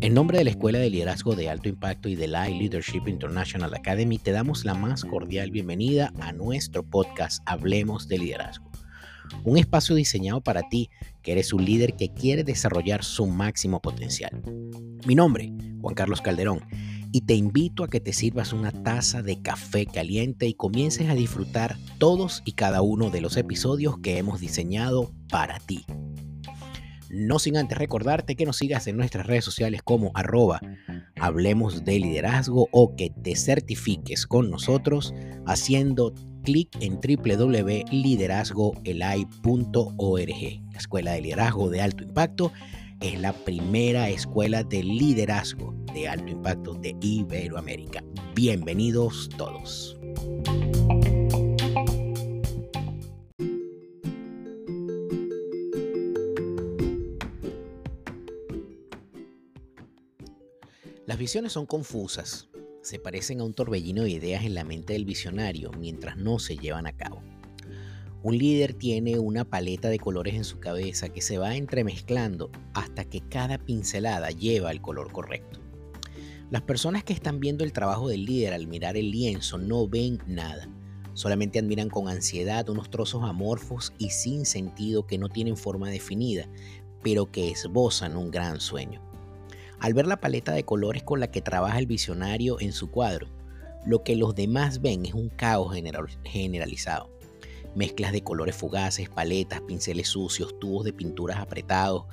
En nombre de la Escuela de Liderazgo de Alto Impacto y de la Leadership International Academy, te damos la más cordial bienvenida a nuestro podcast Hablemos de Liderazgo. Un espacio diseñado para ti, que eres un líder que quiere desarrollar su máximo potencial. Mi nombre, Juan Carlos Calderón, y te invito a que te sirvas una taza de café caliente y comiences a disfrutar todos y cada uno de los episodios que hemos diseñado para ti. No sin antes recordarte que nos sigas en nuestras redes sociales como arroba hablemos de liderazgo o que te certifiques con nosotros haciendo clic en www.liderazgoelai.org. La Escuela de Liderazgo de Alto Impacto es la primera escuela de liderazgo de alto impacto de Iberoamérica. Bienvenidos todos. Las visiones son confusas, se parecen a un torbellino de ideas en la mente del visionario mientras no se llevan a cabo. Un líder tiene una paleta de colores en su cabeza que se va entremezclando hasta que cada pincelada lleva el color correcto. Las personas que están viendo el trabajo del líder al mirar el lienzo no ven nada, solamente admiran con ansiedad unos trozos amorfos y sin sentido que no tienen forma definida, pero que esbozan un gran sueño. Al ver la paleta de colores con la que trabaja el visionario en su cuadro, lo que los demás ven es un caos generalizado. Mezclas de colores fugaces, paletas, pinceles sucios, tubos de pinturas apretados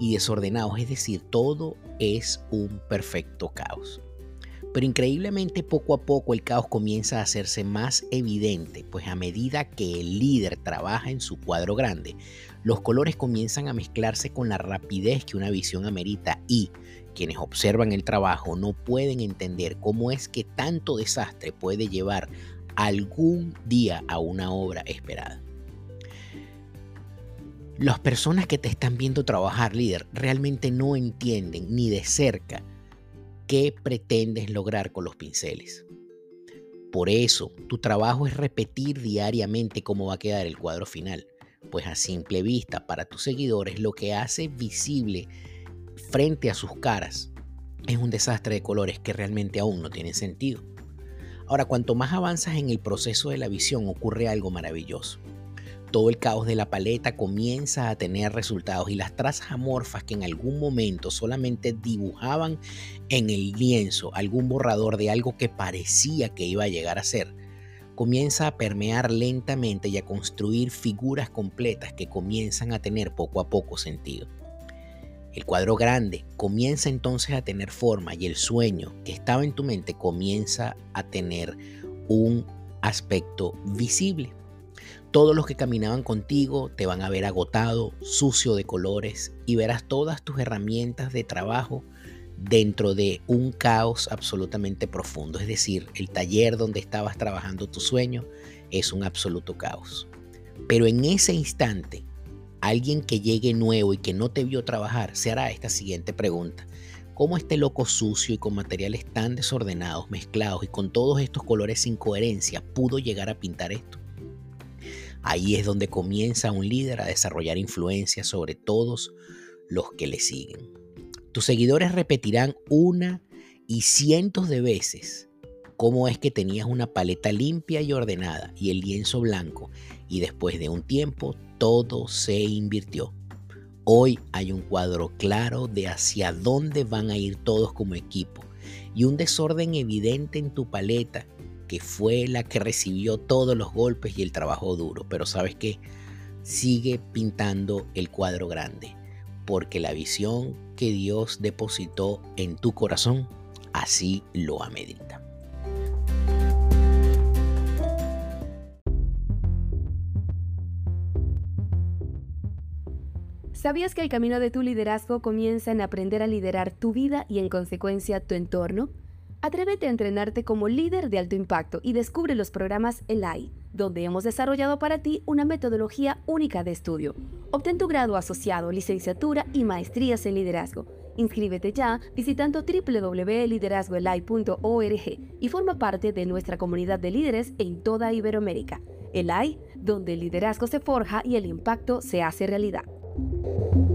y desordenados, es decir, todo es un perfecto caos. Pero increíblemente poco a poco el caos comienza a hacerse más evidente, pues a medida que el líder trabaja en su cuadro grande, los colores comienzan a mezclarse con la rapidez que una visión amerita y, quienes observan el trabajo no pueden entender cómo es que tanto desastre puede llevar algún día a una obra esperada. Las personas que te están viendo trabajar, líder, realmente no entienden ni de cerca qué pretendes lograr con los pinceles. Por eso, tu trabajo es repetir diariamente cómo va a quedar el cuadro final, pues a simple vista para tus seguidores lo que hace visible frente a sus caras es un desastre de colores que realmente aún no tienen sentido. Ahora, cuanto más avanzas en el proceso de la visión, ocurre algo maravilloso. Todo el caos de la paleta comienza a tener resultados y las trazas amorfas que en algún momento solamente dibujaban en el lienzo algún borrador de algo que parecía que iba a llegar a ser, comienza a permear lentamente y a construir figuras completas que comienzan a tener poco a poco sentido. El cuadro grande comienza entonces a tener forma y el sueño que estaba en tu mente comienza a tener un aspecto visible. Todos los que caminaban contigo te van a ver agotado, sucio de colores y verás todas tus herramientas de trabajo dentro de un caos absolutamente profundo. Es decir, el taller donde estabas trabajando tu sueño es un absoluto caos. Pero en ese instante alguien que llegue nuevo y que no te vio trabajar se hará esta siguiente pregunta. ¿Cómo este loco sucio y con materiales tan desordenados, mezclados y con todos estos colores sin coherencia pudo llegar a pintar esto? Ahí es donde comienza un líder a desarrollar influencia sobre todos los que le siguen. Tus seguidores repetirán una y cientos de veces cómo es que tenías una paleta limpia y ordenada y el lienzo blanco y después de un tiempo todo se invirtió. Hoy hay un cuadro claro de hacia dónde van a ir todos como equipo y un desorden evidente en tu paleta que fue la que recibió todos los golpes y el trabajo duro. Pero sabes qué, sigue pintando el cuadro grande porque la visión que Dios depositó en tu corazón así lo amerita. ¿Sabías que el camino de tu liderazgo comienza en aprender a liderar tu vida y en consecuencia tu entorno? Atrévete a entrenarte como líder de alto impacto y descubre los programas ELAI, donde hemos desarrollado para ti una metodología única de estudio. Obtén tu grado asociado, licenciatura y maestrías en liderazgo. Inscríbete ya visitando www.liderazgoelai.org y forma parte de nuestra comunidad de líderes en toda Iberoamérica. ELAI, donde el liderazgo se forja y el impacto se hace realidad. Thank you.